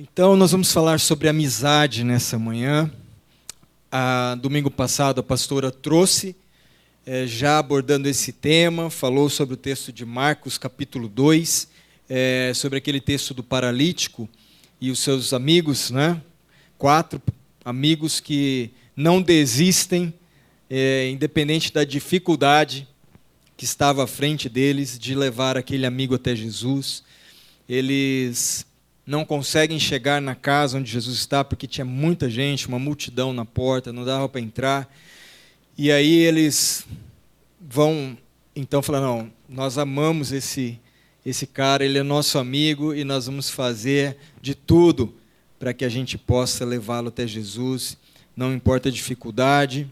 Então, nós vamos falar sobre amizade nessa manhã. A, domingo passado, a pastora trouxe, é, já abordando esse tema, falou sobre o texto de Marcos, capítulo 2, é, sobre aquele texto do paralítico e os seus amigos, né? quatro amigos que não desistem, é, independente da dificuldade que estava à frente deles, de levar aquele amigo até Jesus. Eles não conseguem chegar na casa onde Jesus está porque tinha muita gente, uma multidão na porta, não dava para entrar. E aí eles vão então falar: não, nós amamos esse esse cara, ele é nosso amigo e nós vamos fazer de tudo para que a gente possa levá-lo até Jesus, não importa a dificuldade.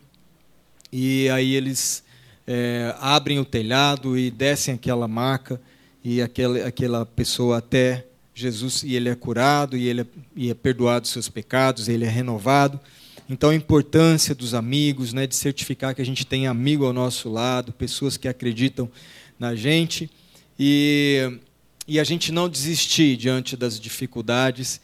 E aí eles é, abrem o telhado e descem aquela maca e aquela, aquela pessoa até Jesus e ele é curado e ele é, e é perdoado seus pecados, ele é renovado. Então a importância dos amigos, né, de certificar que a gente tem amigo ao nosso lado, pessoas que acreditam na gente e, e a gente não desistir diante das dificuldades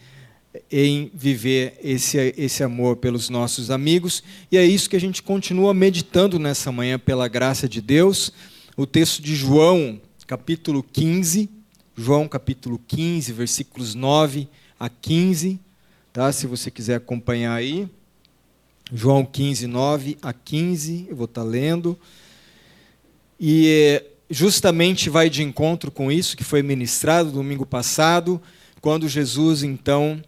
em viver esse, esse amor pelos nossos amigos. E é isso que a gente continua meditando nessa manhã, pela graça de Deus. O texto de João, capítulo 15, João capítulo 15, versículos 9 a 15, tá? Se você quiser acompanhar aí. João 15, 9 a 15, eu vou estar tá lendo. E justamente vai de encontro com isso que foi ministrado domingo passado, quando Jesus então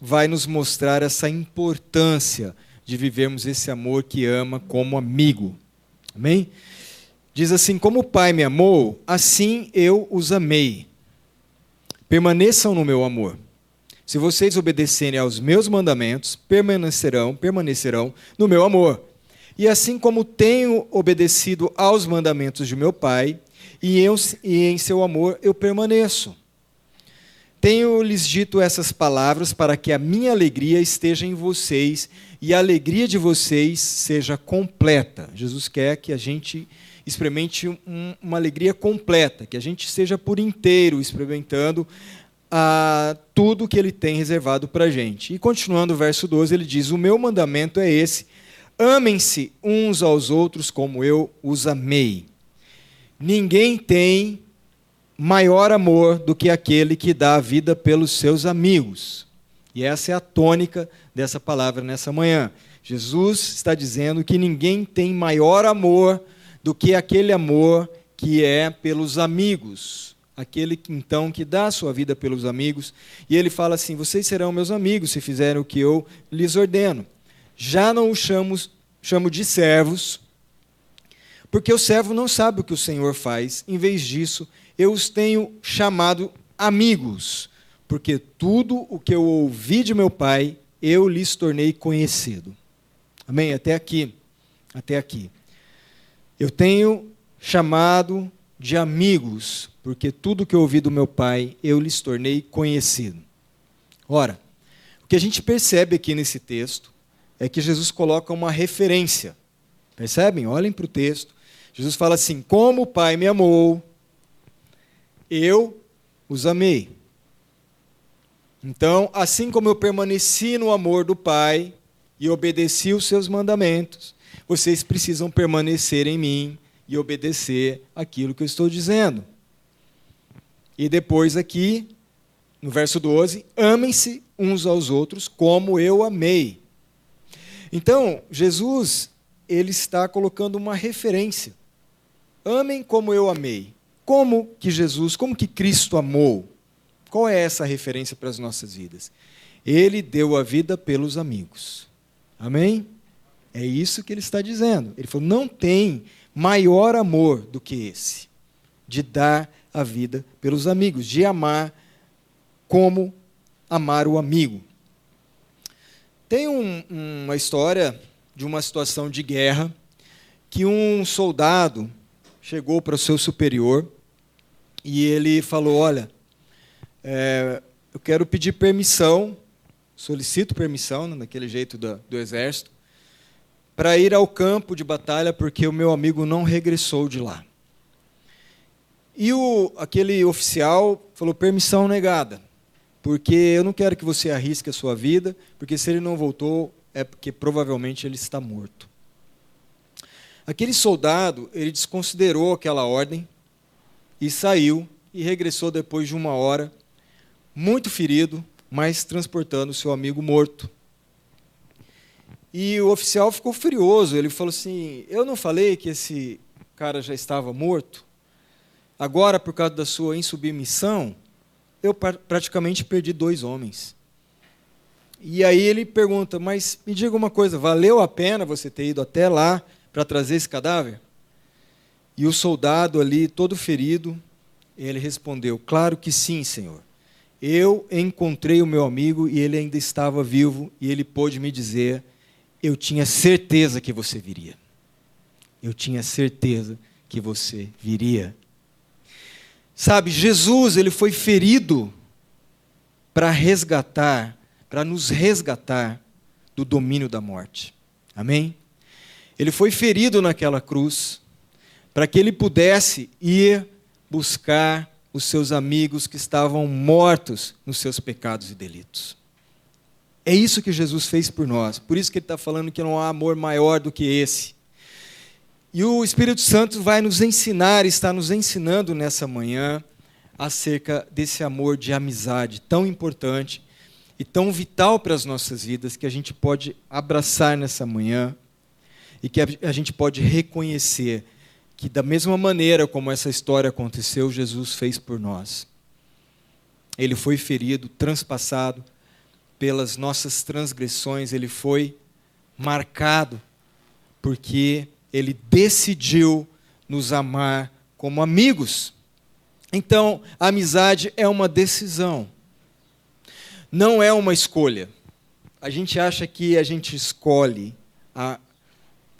vai nos mostrar essa importância de vivermos esse amor que ama como amigo. Amém? Diz assim: Como o Pai me amou, assim eu os amei. Permaneçam no meu amor. Se vocês obedecerem aos meus mandamentos, permanecerão, permanecerão no meu amor. E assim como tenho obedecido aos mandamentos de meu Pai, e, eu, e em seu amor eu permaneço. Tenho-lhes dito essas palavras para que a minha alegria esteja em vocês e a alegria de vocês seja completa. Jesus quer que a gente experimente um, uma alegria completa, que a gente seja por inteiro experimentando ah, tudo que ele tem reservado para a gente. E continuando o verso 12, ele diz: O meu mandamento é esse: amem-se uns aos outros como eu os amei. Ninguém tem maior amor do que aquele que dá a vida pelos seus amigos. E essa é a tônica dessa palavra nessa manhã. Jesus está dizendo que ninguém tem maior amor do que aquele amor que é pelos amigos, aquele que então que dá a sua vida pelos amigos, e ele fala assim: "Vocês serão meus amigos se fizerem o que eu lhes ordeno". Já não os chamo, chamo de servos, porque o servo não sabe o que o Senhor faz. Em vez disso, eu os tenho chamado amigos, porque tudo o que eu ouvi de meu Pai, eu lhes tornei conhecido. Amém? Até aqui. Até aqui. Eu tenho chamado de amigos, porque tudo que eu ouvi do meu pai, eu lhes tornei conhecido. Ora, o que a gente percebe aqui nesse texto é que Jesus coloca uma referência. Percebem? Olhem para o texto. Jesus fala assim: Como o Pai me amou, eu os amei. Então, assim como eu permaneci no amor do Pai e obedeci os seus mandamentos, vocês precisam permanecer em mim e obedecer aquilo que eu estou dizendo. E depois aqui, no verso 12, amem-se uns aos outros como eu amei. Então, Jesus, ele está colocando uma referência. Amem como eu amei. Como que Jesus, como que Cristo amou? Qual é essa referência para as nossas vidas? Ele deu a vida pelos amigos. Amém? É isso que ele está dizendo. Ele falou: não tem maior amor do que esse, de dar a vida pelos amigos, de amar como amar o amigo. Tem um, uma história de uma situação de guerra que um soldado chegou para o seu superior e ele falou: Olha, é, eu quero pedir permissão, solicito permissão, né, daquele jeito do, do exército, para ir ao campo de batalha porque o meu amigo não regressou de lá. E o, aquele oficial falou: permissão negada. porque eu não quero que você arrisque a sua vida, porque se ele não voltou, é porque provavelmente ele está morto. Aquele soldado, ele desconsiderou aquela ordem e saiu e regressou depois de uma hora, muito ferido, mas transportando seu amigo morto. E o oficial ficou furioso. Ele falou assim: Eu não falei que esse cara já estava morto? Agora, por causa da sua insubmissão, eu praticamente perdi dois homens. E aí ele pergunta: Mas me diga uma coisa, valeu a pena você ter ido até lá para trazer esse cadáver? E o soldado ali, todo ferido, ele respondeu: Claro que sim, senhor. Eu encontrei o meu amigo e ele ainda estava vivo e ele pôde me dizer eu tinha certeza que você viria. Eu tinha certeza que você viria. Sabe, Jesus, ele foi ferido para resgatar, para nos resgatar do domínio da morte. Amém? Ele foi ferido naquela cruz para que ele pudesse ir buscar os seus amigos que estavam mortos nos seus pecados e delitos. É isso que Jesus fez por nós. Por isso que ele está falando que não há amor maior do que esse. E o Espírito Santo vai nos ensinar, está nos ensinando nessa manhã, acerca desse amor de amizade tão importante e tão vital para as nossas vidas, que a gente pode abraçar nessa manhã e que a gente pode reconhecer que, da mesma maneira como essa história aconteceu, Jesus fez por nós. Ele foi ferido, transpassado, pelas nossas transgressões, ele foi marcado, porque ele decidiu nos amar como amigos. Então, a amizade é uma decisão, não é uma escolha. A gente acha que a gente escolhe a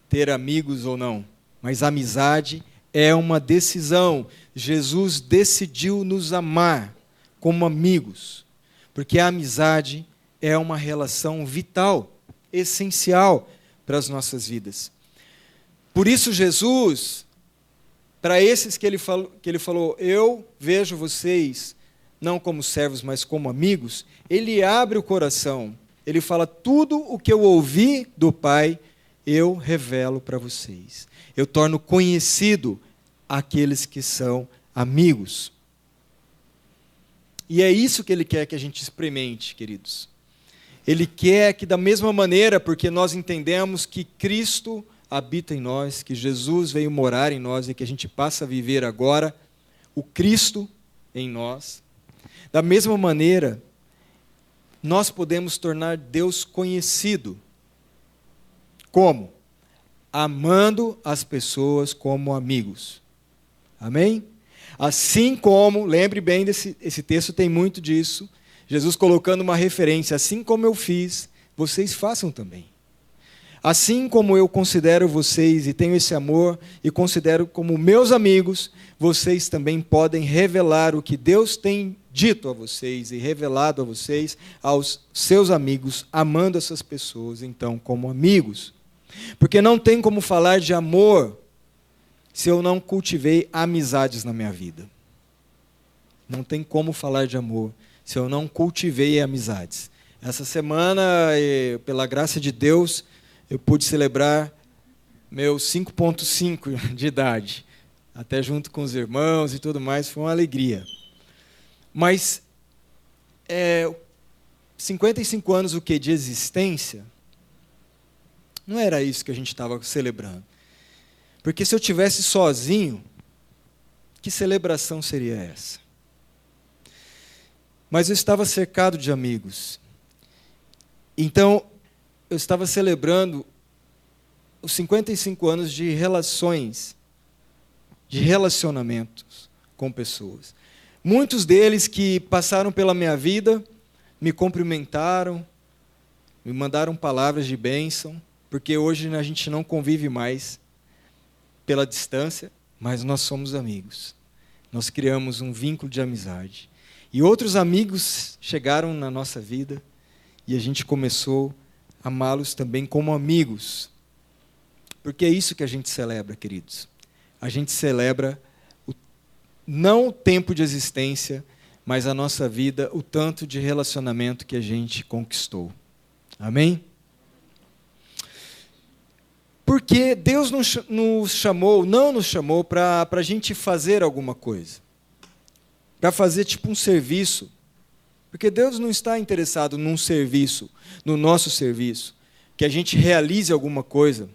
ter amigos ou não, mas a amizade é uma decisão. Jesus decidiu nos amar como amigos, porque a amizade é uma relação vital, essencial para as nossas vidas. Por isso, Jesus, para esses que ele, falou, que ele falou, eu vejo vocês não como servos, mas como amigos, ele abre o coração, ele fala: tudo o que eu ouvi do Pai, eu revelo para vocês. Eu torno conhecido aqueles que são amigos. E é isso que ele quer que a gente experimente, queridos. Ele quer que, da mesma maneira, porque nós entendemos que Cristo habita em nós, que Jesus veio morar em nós e que a gente passa a viver agora o Cristo em nós, da mesma maneira, nós podemos tornar Deus conhecido. Como? Amando as pessoas como amigos. Amém? Assim como, lembre bem desse esse texto tem muito disso, Jesus colocando uma referência, assim como eu fiz, vocês façam também. Assim como eu considero vocês e tenho esse amor e considero como meus amigos, vocês também podem revelar o que Deus tem dito a vocês e revelado a vocês aos seus amigos, amando essas pessoas então como amigos. Porque não tem como falar de amor se eu não cultivei amizades na minha vida. Não tem como falar de amor se eu não cultivei amizades. Essa semana, pela graça de Deus, eu pude celebrar meu 5.5 de idade, até junto com os irmãos e tudo mais, foi uma alegria. Mas é, 55 anos o que de existência, não era isso que a gente estava celebrando. Porque se eu tivesse sozinho, que celebração seria essa? Mas eu estava cercado de amigos. Então, eu estava celebrando os 55 anos de relações, de relacionamentos com pessoas. Muitos deles que passaram pela minha vida me cumprimentaram, me mandaram palavras de bênção, porque hoje a gente não convive mais pela distância, mas nós somos amigos. Nós criamos um vínculo de amizade. E outros amigos chegaram na nossa vida e a gente começou a amá-los também como amigos. Porque é isso que a gente celebra, queridos. A gente celebra o, não o tempo de existência, mas a nossa vida o tanto de relacionamento que a gente conquistou. Amém? Porque Deus nos chamou, não nos chamou para a gente fazer alguma coisa, para fazer tipo um serviço. Porque Deus não está interessado num serviço, no nosso serviço, que a gente realize alguma coisa.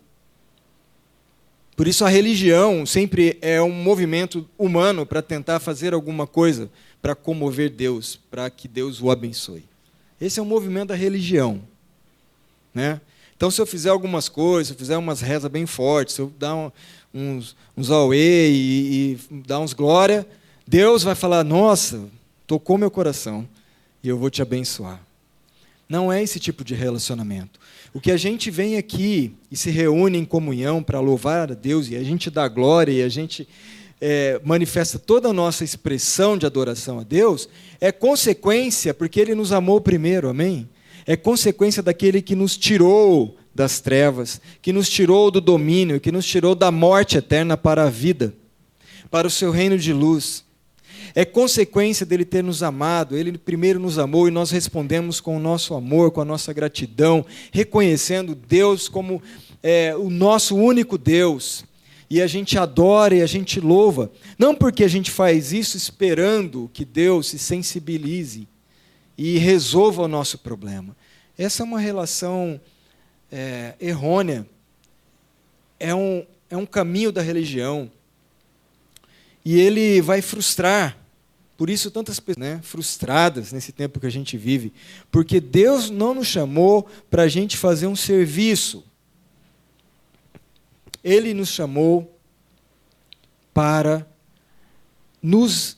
Por isso a religião sempre é um movimento humano para tentar fazer alguma coisa para comover Deus, para que Deus o abençoe. Esse é o movimento da religião. Né? Então, se eu fizer algumas coisas, se eu fizer umas rezas bem fortes, se eu dar um, uns, uns auê e, e dar uns glória, Deus vai falar: Nossa, tocou meu coração e eu vou te abençoar. Não é esse tipo de relacionamento. O que a gente vem aqui e se reúne em comunhão para louvar a Deus e a gente dá glória e a gente é, manifesta toda a nossa expressão de adoração a Deus, é consequência, porque Ele nos amou primeiro, amém? É consequência daquele que nos tirou das trevas, que nos tirou do domínio, que nos tirou da morte eterna para a vida, para o seu reino de luz. É consequência dele ter nos amado, ele primeiro nos amou e nós respondemos com o nosso amor, com a nossa gratidão, reconhecendo Deus como é, o nosso único Deus e a gente adora e a gente louva. Não porque a gente faz isso esperando que Deus se sensibilize e resolva o nosso problema. Essa é uma relação é, errônea. É um, é um caminho da religião. E ele vai frustrar. Por isso, tantas pessoas né, frustradas nesse tempo que a gente vive. Porque Deus não nos chamou para a gente fazer um serviço. Ele nos chamou para nos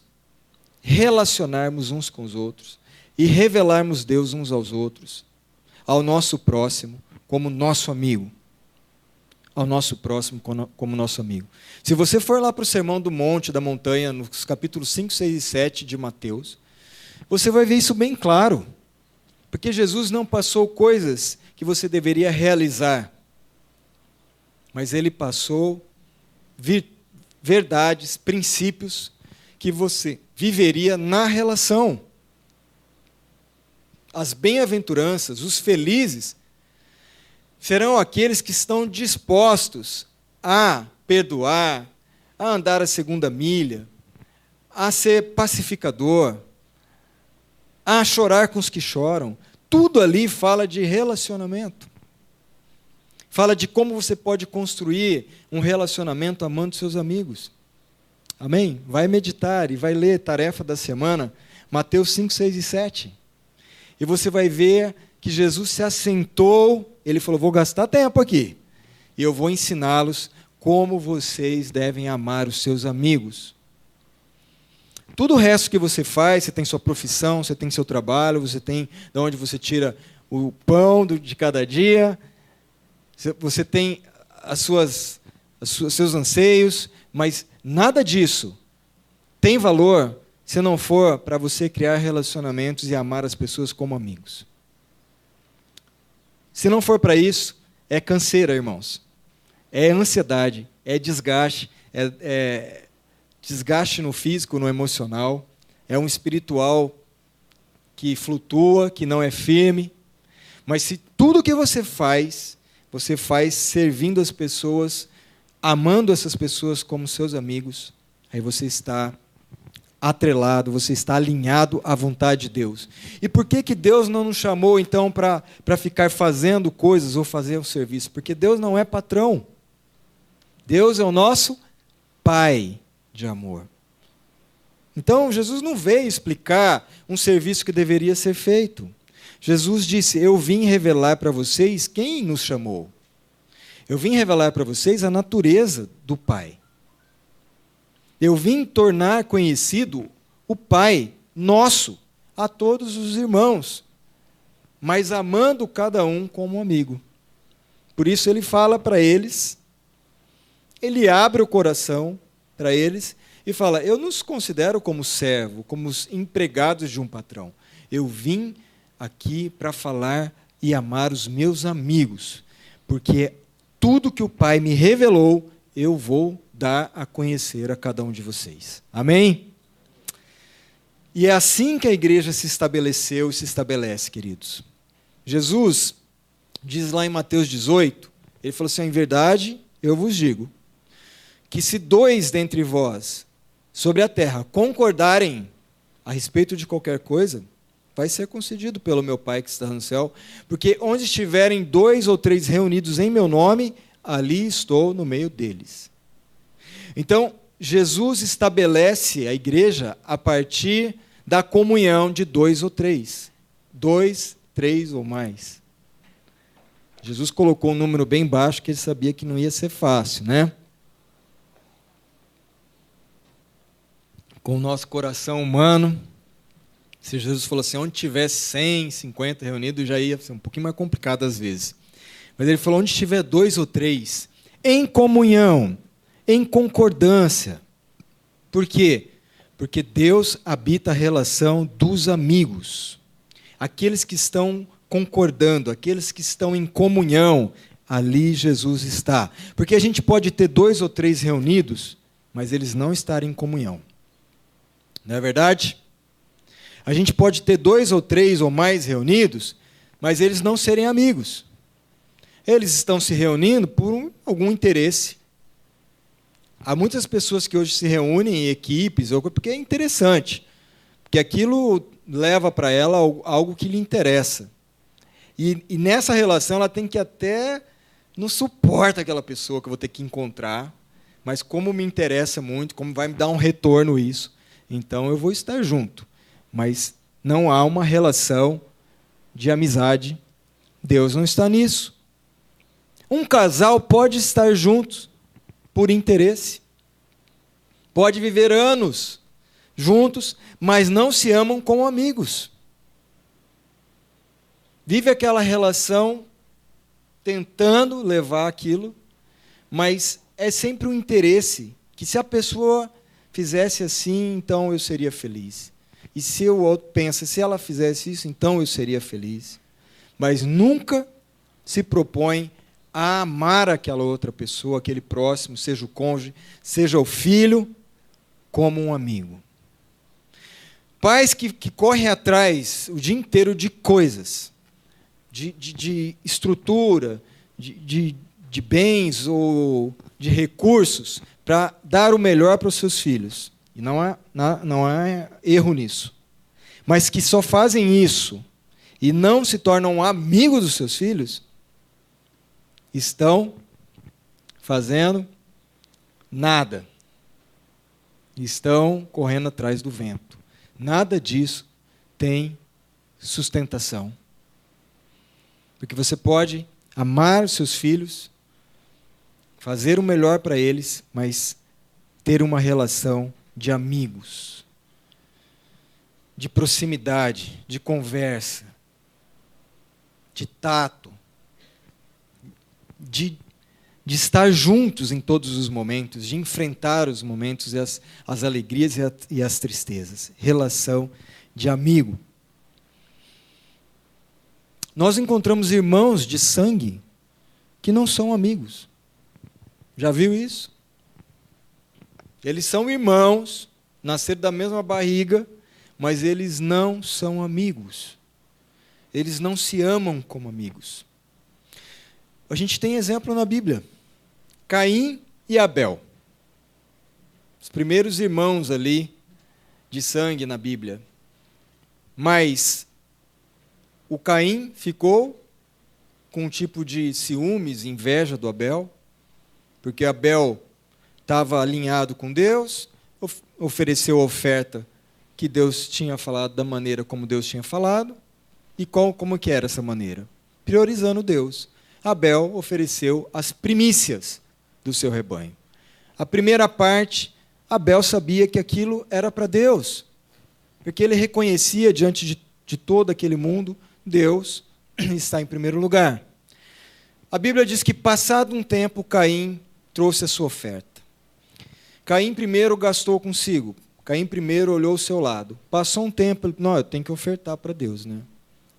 relacionarmos uns com os outros e revelarmos Deus uns aos outros, ao nosso próximo como nosso amigo. Ao nosso próximo como nosso amigo. Se você for lá para o Sermão do Monte, da Montanha, nos capítulos 5, 6 e 7 de Mateus, você vai ver isso bem claro. Porque Jesus não passou coisas que você deveria realizar mas ele passou verdades, princípios que você viveria na relação. As bem-aventuranças, os felizes, serão aqueles que estão dispostos a perdoar, a andar a segunda milha, a ser pacificador, a chorar com os que choram. Tudo ali fala de relacionamento. Fala de como você pode construir um relacionamento amando seus amigos. Amém? Vai meditar e vai ler tarefa da semana, Mateus 5, 6 e 7. E você vai ver que Jesus se assentou, ele falou: Vou gastar tempo aqui, e eu vou ensiná-los como vocês devem amar os seus amigos. Tudo o resto que você faz, você tem sua profissão, você tem seu trabalho, você tem de onde você tira o pão de cada dia, você tem as suas, os seus anseios, mas nada disso tem valor se não for para você criar relacionamentos e amar as pessoas como amigos. Se não for para isso, é canseira, irmãos. É ansiedade, é desgaste, é, é desgaste no físico, no emocional, é um espiritual que flutua, que não é firme. Mas se tudo que você faz você faz servindo as pessoas, amando essas pessoas como seus amigos, aí você está atrelado, você está alinhado à vontade de Deus. E por que, que Deus não nos chamou então para ficar fazendo coisas ou fazer um serviço? Porque Deus não é patrão. Deus é o nosso Pai de amor. Então, Jesus não veio explicar um serviço que deveria ser feito. Jesus disse: Eu vim revelar para vocês quem nos chamou. Eu vim revelar para vocês a natureza do Pai. Eu vim tornar conhecido o Pai nosso a todos os irmãos, mas amando cada um como amigo. Por isso ele fala para eles, ele abre o coração para eles e fala: Eu não os considero como servo, como os empregados de um patrão. Eu vim aqui para falar e amar os meus amigos, porque tudo que o Pai me revelou, eu vou dar a conhecer a cada um de vocês. Amém? E é assim que a igreja se estabeleceu e se estabelece, queridos. Jesus diz lá em Mateus 18, ele falou assim: em verdade, eu vos digo, que se dois dentre vós sobre a terra concordarem a respeito de qualquer coisa, vai ser concedido pelo meu Pai que está no céu, porque onde estiverem dois ou três reunidos em meu nome, ali estou no meio deles. Então, Jesus estabelece a igreja a partir da comunhão de dois ou três. Dois, três ou mais. Jesus colocou um número bem baixo que ele sabia que não ia ser fácil, né? Com o nosso coração humano, se Jesus falou assim, onde tivesse 100, 50 reunidos, já ia ser um pouquinho mais complicado às vezes. Mas ele falou, onde tiver dois ou três, em comunhão, em concordância. Por quê? Porque Deus habita a relação dos amigos. Aqueles que estão concordando, aqueles que estão em comunhão, ali Jesus está. Porque a gente pode ter dois ou três reunidos, mas eles não estarem em comunhão. Não é verdade? A gente pode ter dois ou três ou mais reunidos, mas eles não serem amigos. Eles estão se reunindo por um, algum interesse. Há muitas pessoas que hoje se reúnem em equipes, porque é interessante, porque aquilo leva para ela algo que lhe interessa. E, e, nessa relação ela tem que até não suporta aquela pessoa que eu vou ter que encontrar, mas como me interessa muito, como vai me dar um retorno isso, então eu vou estar junto. Mas não há uma relação de amizade. Deus não está nisso. Um casal pode estar juntos por interesse. Pode viver anos juntos, mas não se amam como amigos. Vive aquela relação tentando levar aquilo, mas é sempre um interesse que se a pessoa fizesse assim, então eu seria feliz. E se o outro pensa, se ela fizesse isso, então eu seria feliz. Mas nunca se propõe a amar aquela outra pessoa, aquele próximo, seja o cônjuge, seja o filho, como um amigo. Pais que, que correm atrás o dia inteiro de coisas, de, de, de estrutura, de, de, de bens ou de recursos, para dar o melhor para os seus filhos. E não há, não há erro nisso. Mas que só fazem isso e não se tornam amigos dos seus filhos, estão fazendo nada. Estão correndo atrás do vento. Nada disso tem sustentação. Porque você pode amar os seus filhos, fazer o melhor para eles, mas ter uma relação de amigos, de proximidade, de conversa, de tato, de, de estar juntos em todos os momentos, de enfrentar os momentos e as, as alegrias e, a, e as tristezas. Relação de amigo. Nós encontramos irmãos de sangue que não são amigos. Já viu isso? Eles são irmãos, nasceram da mesma barriga, mas eles não são amigos. Eles não se amam como amigos. A gente tem exemplo na Bíblia. Caim e Abel. Os primeiros irmãos ali de sangue na Bíblia. Mas o Caim ficou com um tipo de ciúmes, inveja do Abel, porque Abel estava alinhado com Deus, of ofereceu a oferta que Deus tinha falado da maneira como Deus tinha falado, e qual, como que era essa maneira? Priorizando Deus. Abel ofereceu as primícias do seu rebanho. A primeira parte, Abel sabia que aquilo era para Deus, porque ele reconhecia diante de, de todo aquele mundo, Deus está em primeiro lugar. A Bíblia diz que, passado um tempo, Caim trouxe a sua oferta. Caim primeiro gastou consigo. Caim primeiro olhou o seu lado. Passou um tempo, ele, não, eu tenho que ofertar para Deus, né?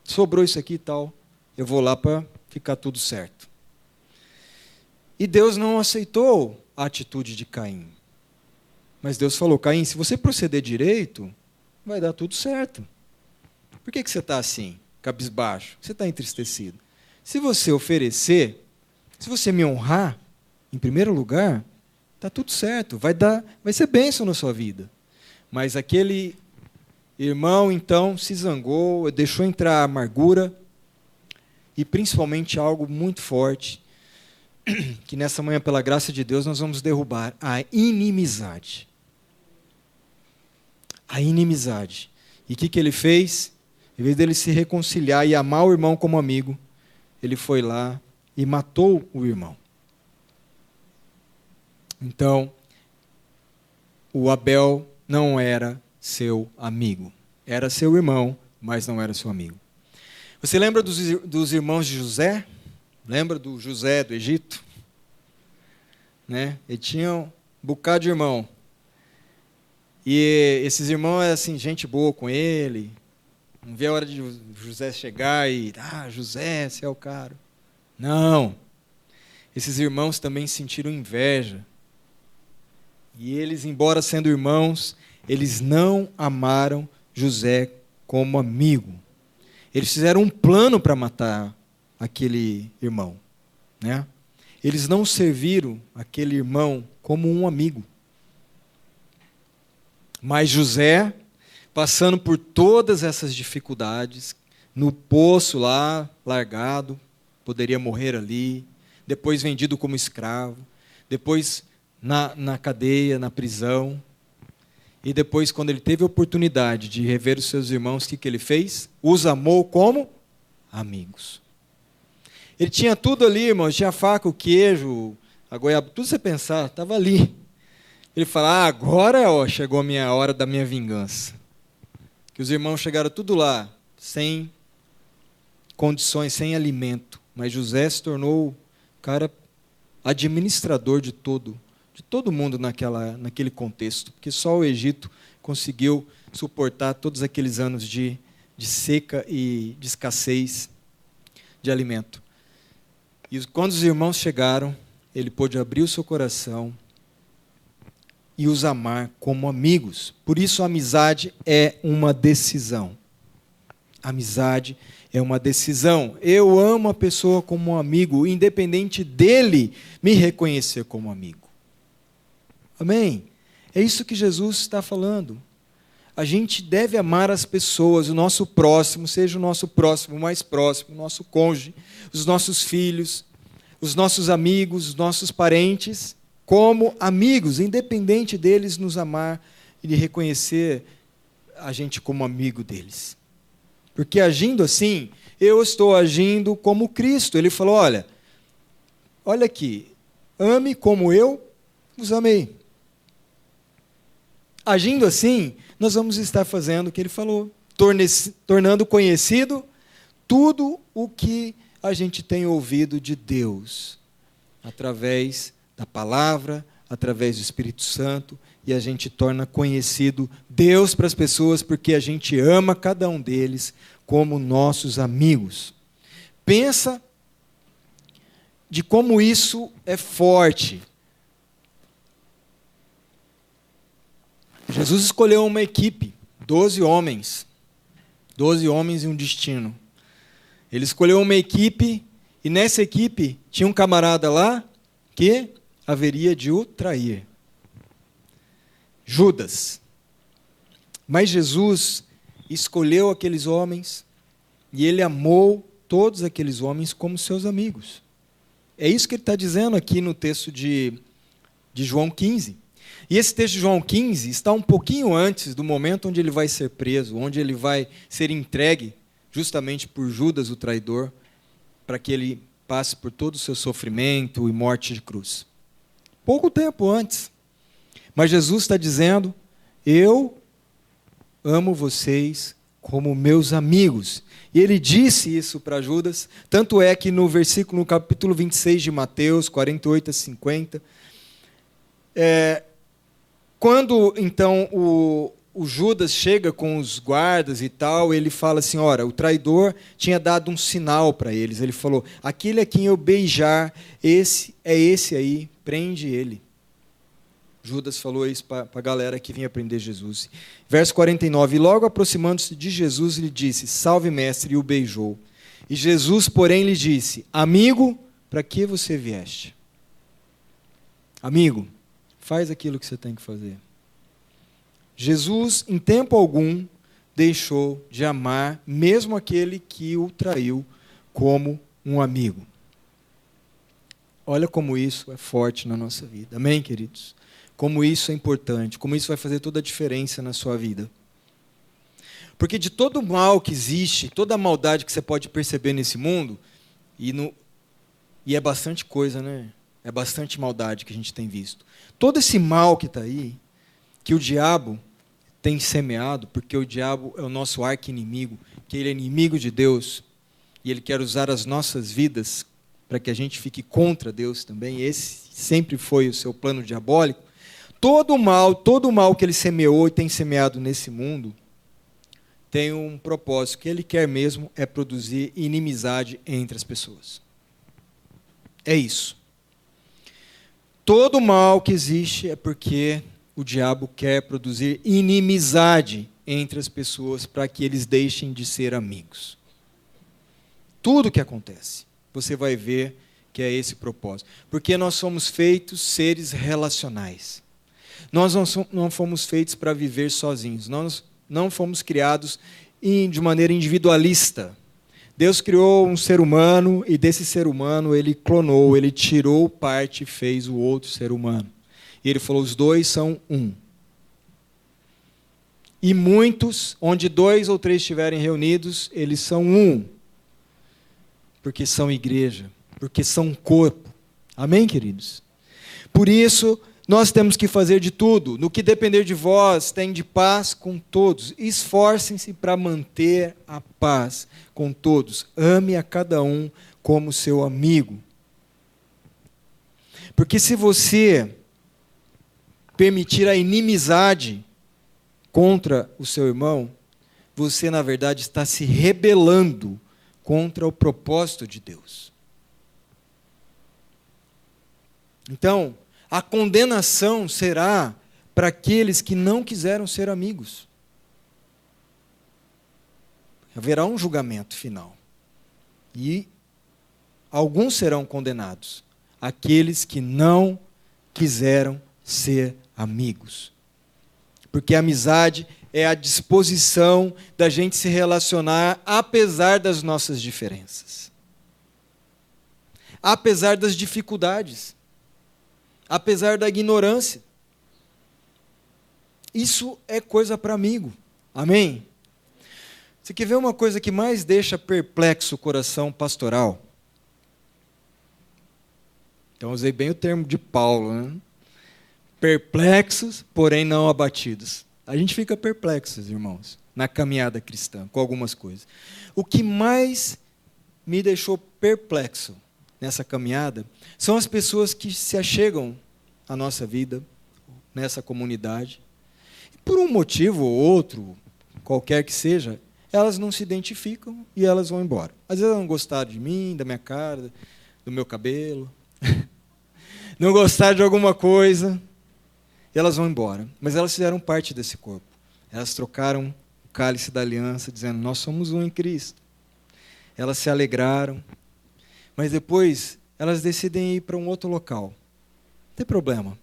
Sobrou isso aqui e tal, eu vou lá para ficar tudo certo. E Deus não aceitou a atitude de Caim. Mas Deus falou: Caim, se você proceder direito, vai dar tudo certo. Por que, que você está assim, cabisbaixo? Você está entristecido? Se você oferecer, se você me honrar, em primeiro lugar, está tudo certo, vai dar, vai ser bênção na sua vida. Mas aquele irmão então se zangou, deixou entrar a amargura e principalmente algo muito forte que nessa manhã pela graça de Deus nós vamos derrubar a inimizade. A inimizade. E o que, que ele fez? Em vez dele se reconciliar e amar o irmão como amigo, ele foi lá e matou o irmão. Então, o Abel não era seu amigo. Era seu irmão, mas não era seu amigo. Você lembra dos, dos irmãos de José? Lembra do José do Egito? Né? Ele tinha um bocado de irmão. E esses irmãos eram assim, gente boa com ele, não vê a hora de José chegar e, ah, José, você é o cara. Não. Esses irmãos também sentiram inveja. E eles, embora sendo irmãos, eles não amaram José como amigo. Eles fizeram um plano para matar aquele irmão, né? Eles não serviram aquele irmão como um amigo. Mas José passando por todas essas dificuldades, no poço lá, largado, poderia morrer ali, depois vendido como escravo, depois na, na cadeia, na prisão. E depois, quando ele teve a oportunidade de rever os seus irmãos, o que, que ele fez? Os amou como amigos. Ele tinha tudo ali, irmãos, tinha a faca, o queijo, a goiaba, tudo você pensar, estava ali. Ele fala: ah, agora ó, chegou a minha hora da minha vingança que os irmãos chegaram tudo lá, sem condições, sem alimento. Mas José se tornou cara administrador de todo, de todo mundo naquela, naquele contexto, porque só o Egito conseguiu suportar todos aqueles anos de, de seca e de escassez de alimento. E quando os irmãos chegaram, ele pôde abrir o seu coração e os amar como amigos. Por isso, a amizade é uma decisão. amizade é uma decisão. Eu amo a pessoa como um amigo, independente dele me reconhecer como amigo. Amém? É isso que Jesus está falando. A gente deve amar as pessoas, o nosso próximo, seja o nosso próximo mais próximo, o nosso cônjuge, os nossos filhos, os nossos amigos, os nossos parentes como amigos, independente deles nos amar e de reconhecer a gente como amigo deles. Porque agindo assim, eu estou agindo como Cristo. Ele falou: olha, olha aqui, ame como eu os amei. Agindo assim, nós vamos estar fazendo o que ele falou, tornando conhecido tudo o que a gente tem ouvido de Deus através da palavra, através do Espírito Santo, e a gente torna conhecido Deus para as pessoas porque a gente ama cada um deles como nossos amigos. Pensa de como isso é forte. Jesus escolheu uma equipe, doze homens, doze homens e um destino. Ele escolheu uma equipe e nessa equipe tinha um camarada lá que haveria de o trair. Judas. Mas Jesus escolheu aqueles homens e ele amou todos aqueles homens como seus amigos. É isso que ele está dizendo aqui no texto de, de João 15. E esse texto de João 15 está um pouquinho antes do momento onde ele vai ser preso, onde ele vai ser entregue justamente por Judas, o traidor, para que ele passe por todo o seu sofrimento e morte de cruz pouco tempo antes. Mas Jesus está dizendo: Eu amo vocês como meus amigos. E ele disse isso para Judas, tanto é que no versículo, no capítulo 26 de Mateus, 48 a 50, é, quando então o, o Judas chega com os guardas e tal, ele fala assim: ora, o traidor tinha dado um sinal para eles. Ele falou: aquele a quem eu beijar, esse é esse aí, prende ele. Judas falou isso para a galera que vinha aprender Jesus. Verso 49: E logo aproximando-se de Jesus, lhe disse: Salve, mestre, e o beijou. E Jesus, porém, lhe disse: Amigo, para que você vieste? Amigo, faz aquilo que você tem que fazer. Jesus, em tempo algum, deixou de amar mesmo aquele que o traiu como um amigo. Olha como isso é forte na nossa vida. Amém, queridos? Como isso é importante, como isso vai fazer toda a diferença na sua vida. Porque de todo o mal que existe, toda a maldade que você pode perceber nesse mundo, e, no, e é bastante coisa, né? É bastante maldade que a gente tem visto. Todo esse mal que está aí, que o diabo tem semeado, porque o diabo é o nosso arqui-inimigo, que ele é inimigo de Deus, e ele quer usar as nossas vidas para que a gente fique contra Deus também. Esse sempre foi o seu plano diabólico. Todo o mal, todo o mal que ele semeou e tem semeado nesse mundo, tem um propósito que ele quer mesmo é produzir inimizade entre as pessoas. É isso. Todo mal que existe é porque o diabo quer produzir inimizade entre as pessoas para que eles deixem de ser amigos. Tudo que acontece você vai ver que é esse propósito. Porque nós somos feitos seres relacionais. Nós não, somos, não fomos feitos para viver sozinhos. Nós não fomos criados de maneira individualista. Deus criou um ser humano e desse ser humano ele clonou, ele tirou parte e fez o outro ser humano. E ele falou: os dois são um. E muitos, onde dois ou três estiverem reunidos, eles são um porque são igreja, porque são corpo. Amém, queridos? Por isso, nós temos que fazer de tudo. No que depender de vós, tem de paz com todos. Esforcem-se para manter a paz com todos. Ame a cada um como seu amigo. Porque se você permitir a inimizade contra o seu irmão, você, na verdade, está se rebelando contra o propósito de Deus. Então, a condenação será para aqueles que não quiseram ser amigos. Haverá um julgamento final. E alguns serão condenados, aqueles que não quiseram ser amigos. Porque a amizade é a disposição da gente se relacionar apesar das nossas diferenças. Apesar das dificuldades. Apesar da ignorância. Isso é coisa para amigo. Amém? Você quer ver uma coisa que mais deixa perplexo o coração pastoral? Então, usei bem o termo de Paulo, né? Perplexos, porém não abatidos. A gente fica perplexos, irmãos, na caminhada cristã, com algumas coisas. O que mais me deixou perplexo nessa caminhada são as pessoas que se achegam à nossa vida, nessa comunidade, e por um motivo ou outro, qualquer que seja, elas não se identificam e elas vão embora. Às vezes elas não gostaram de mim, da minha cara, do meu cabelo, não gostaram de alguma coisa, e elas vão embora. Mas elas fizeram parte desse corpo. Elas trocaram o cálice da aliança, dizendo: Nós somos um em Cristo. Elas se alegraram. Mas depois elas decidem ir para um outro local. Não tem problema.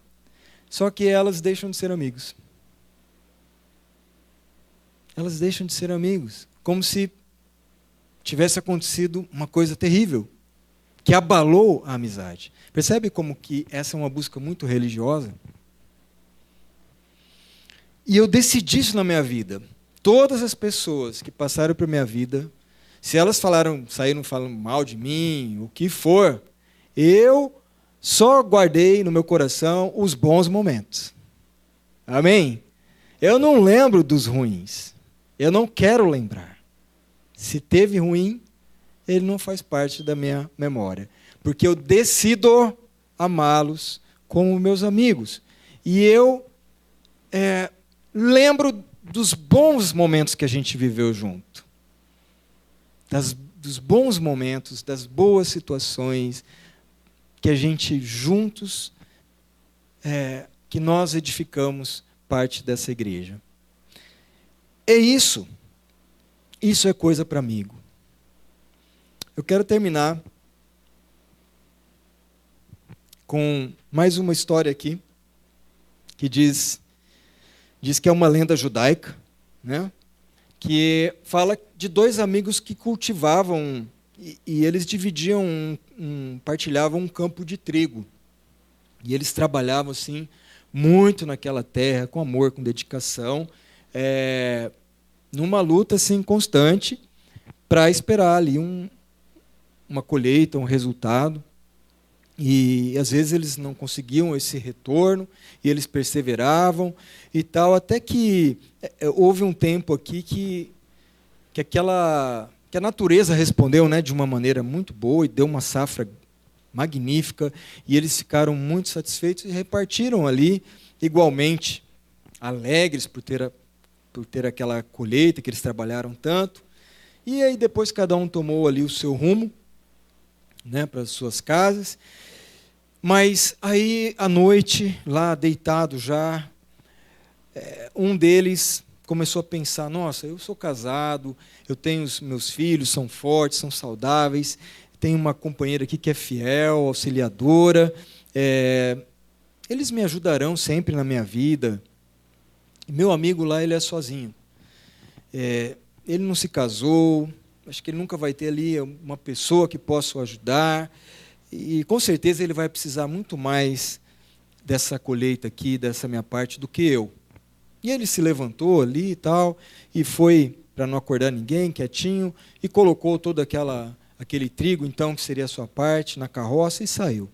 Só que elas deixam de ser amigos. Elas deixam de ser amigos. Como se tivesse acontecido uma coisa terrível que abalou a amizade. Percebe como que essa é uma busca muito religiosa? E eu decidi isso na minha vida. Todas as pessoas que passaram por minha vida, se elas falaram, saíram falando mal de mim, o que for, eu só guardei no meu coração os bons momentos. Amém? Eu não lembro dos ruins. Eu não quero lembrar. Se teve ruim, ele não faz parte da minha memória. Porque eu decido amá-los como meus amigos. E eu é, lembro dos bons momentos que a gente viveu junto. Das, dos bons momentos, das boas situações que a gente juntos, é, que nós edificamos parte dessa igreja. É isso. Isso é coisa para amigo. Eu quero terminar com mais uma história aqui que diz diz que é uma lenda judaica, né? Que fala de dois amigos que cultivavam e, e eles dividiam, um, um, partilhavam um campo de trigo. E eles trabalhavam assim muito naquela terra, com amor, com dedicação, é, numa luta assim constante para esperar ali um, uma colheita, um resultado. E às vezes eles não conseguiam esse retorno, e eles perseveravam e tal, até que é, é, houve um tempo aqui que, que aquela que a natureza respondeu né, de uma maneira muito boa e deu uma safra magnífica, e eles ficaram muito satisfeitos e repartiram ali igualmente, alegres por ter, por ter aquela colheita que eles trabalharam tanto. E aí depois cada um tomou ali o seu rumo, né, para as suas casas. Mas aí à noite, lá deitado já, é, um deles começou a pensar: nossa, eu sou casado, eu tenho os meus filhos, são fortes, são saudáveis, tenho uma companheira aqui que é fiel, auxiliadora, é, eles me ajudarão sempre na minha vida. Meu amigo lá, ele é sozinho. É, ele não se casou, acho que ele nunca vai ter ali uma pessoa que possa o ajudar. E com certeza ele vai precisar muito mais dessa colheita aqui, dessa minha parte, do que eu. E ele se levantou ali e tal, e foi para não acordar ninguém, quietinho, e colocou todo aquela, aquele trigo, então, que seria a sua parte, na carroça e saiu.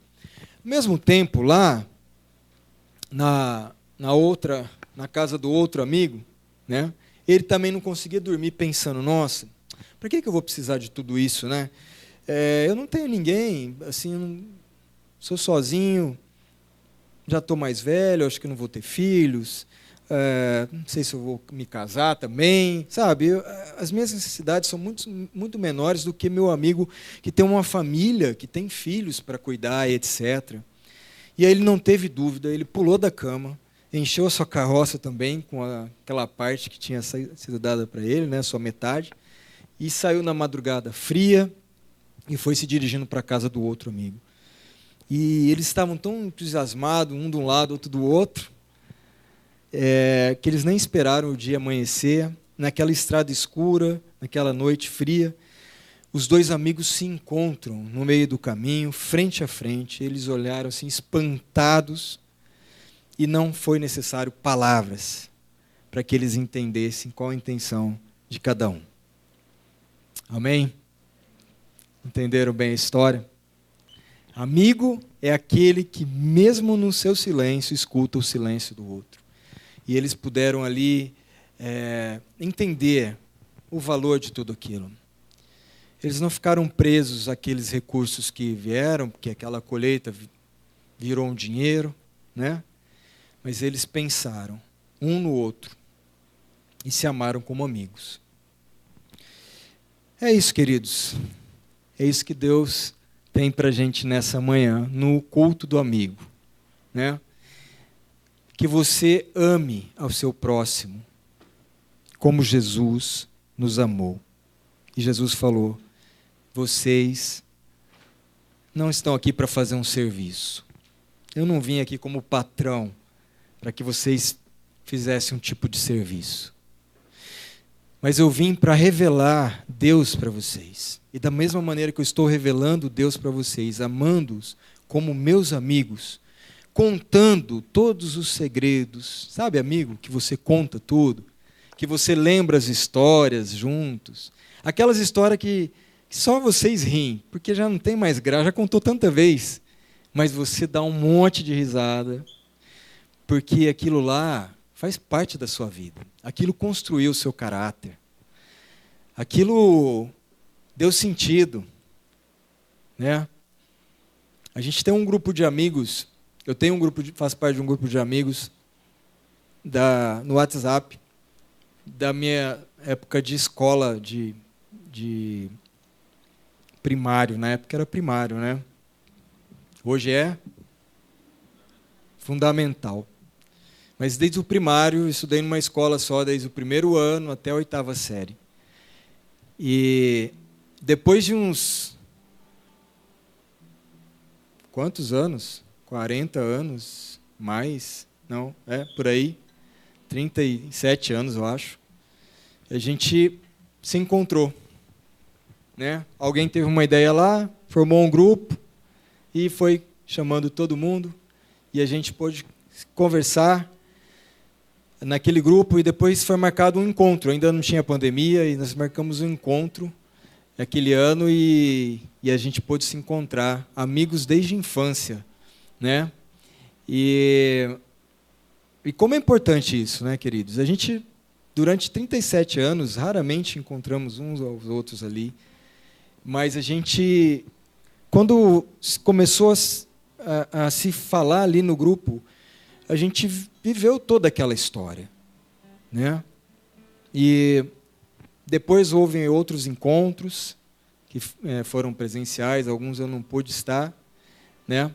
Ao mesmo tempo, lá, na, na outra, na casa do outro amigo, né, ele também não conseguia dormir pensando, nossa, para que, que eu vou precisar de tudo isso, né? É, eu não tenho ninguém, assim, sou sozinho, já estou mais velho, acho que não vou ter filhos, é, não sei se eu vou me casar também, sabe? Eu, as minhas necessidades são muito, muito menores do que meu amigo que tem uma família, que tem filhos para cuidar, etc. E aí ele não teve dúvida, ele pulou da cama, encheu a sua carroça também com a, aquela parte que tinha sido dada para ele, né, sua metade, e saiu na madrugada fria e foi se dirigindo para a casa do outro amigo. E eles estavam tão entusiasmados, um de um lado, outro do outro, é, que eles nem esperaram o dia amanhecer, naquela estrada escura, naquela noite fria. Os dois amigos se encontram no meio do caminho, frente a frente. Eles olharam assim, espantados, e não foi necessário palavras para que eles entendessem qual a intenção de cada um. Amém? Entenderam bem a história? Amigo é aquele que, mesmo no seu silêncio, escuta o silêncio do outro. E eles puderam ali é, entender o valor de tudo aquilo. Eles não ficaram presos àqueles recursos que vieram, porque aquela colheita virou um dinheiro, né? Mas eles pensaram um no outro e se amaram como amigos. É isso, queridos. É isso que Deus tem para gente nessa manhã, no culto do amigo. Né? Que você ame ao seu próximo, como Jesus nos amou. E Jesus falou: vocês não estão aqui para fazer um serviço. Eu não vim aqui como patrão para que vocês fizessem um tipo de serviço mas eu vim para revelar Deus para vocês. E da mesma maneira que eu estou revelando Deus para vocês, amando-os como meus amigos, contando todos os segredos, sabe, amigo, que você conta tudo, que você lembra as histórias juntos, aquelas histórias que, só vocês riem, porque já não tem mais graça, já contou tanta vez, mas você dá um monte de risada, porque aquilo lá faz parte da sua vida. Aquilo construiu o seu caráter. Aquilo deu sentido. Né? A gente tem um grupo de amigos, eu tenho um grupo de, faço parte de um grupo de amigos da, no WhatsApp da minha época de escola de, de primário, na época era primário, né? Hoje é fundamental. Mas desde o primário, estudei numa escola só, desde o primeiro ano até a oitava série. E depois de uns. Quantos anos? 40 anos? Mais? Não, é, por aí. 37 anos, eu acho. A gente se encontrou. Né? Alguém teve uma ideia lá, formou um grupo e foi chamando todo mundo. E a gente pôde conversar naquele grupo e depois foi marcado um encontro. Ainda não tinha pandemia e nós marcamos um encontro aquele ano e, e a gente pôde se encontrar, amigos desde a infância, né? E, e como é importante isso, né, queridos? A gente, durante 37 anos, raramente encontramos uns aos outros ali, mas a gente, quando começou a, a, a se falar ali no grupo, a gente viveu toda aquela história, né? E depois houve outros encontros que é, foram presenciais, alguns eu não pude estar, né?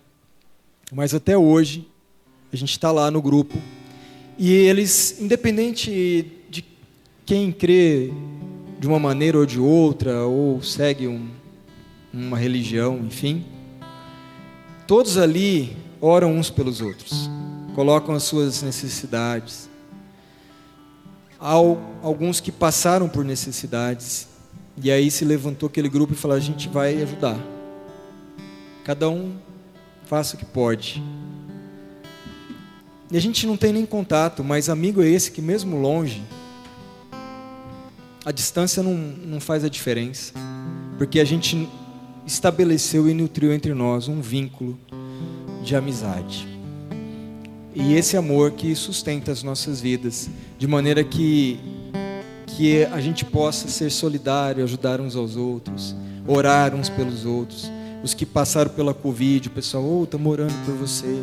Mas até hoje a gente está lá no grupo e eles, independente de quem crê de uma maneira ou de outra ou segue um, uma religião, enfim, todos ali oram uns pelos outros colocam as suas necessidades. Há alguns que passaram por necessidades, e aí se levantou aquele grupo e falou: a gente vai ajudar. Cada um faça o que pode. E a gente não tem nem contato, mas amigo é esse que, mesmo longe, a distância não, não faz a diferença, porque a gente estabeleceu e nutriu entre nós um vínculo de amizade. E esse amor que sustenta as nossas vidas, de maneira que que a gente possa ser solidário, ajudar uns aos outros, orar uns pelos outros. Os que passaram pela Covid, o pessoal, oh, estamos orando por você.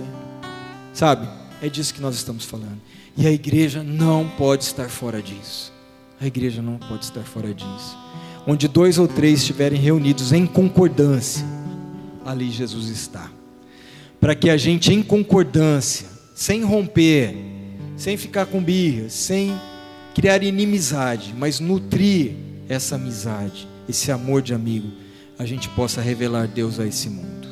Sabe? É disso que nós estamos falando. E a igreja não pode estar fora disso. A igreja não pode estar fora disso. Onde dois ou três estiverem reunidos em concordância, ali Jesus está. Para que a gente, em concordância, sem romper, sem ficar com birra, sem criar inimizade, mas nutrir essa amizade, esse amor de amigo, a gente possa revelar Deus a esse mundo.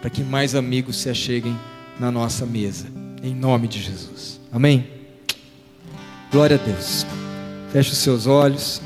Para que mais amigos se acheguem na nossa mesa, em nome de Jesus. Amém? Glória a Deus. Feche os seus olhos.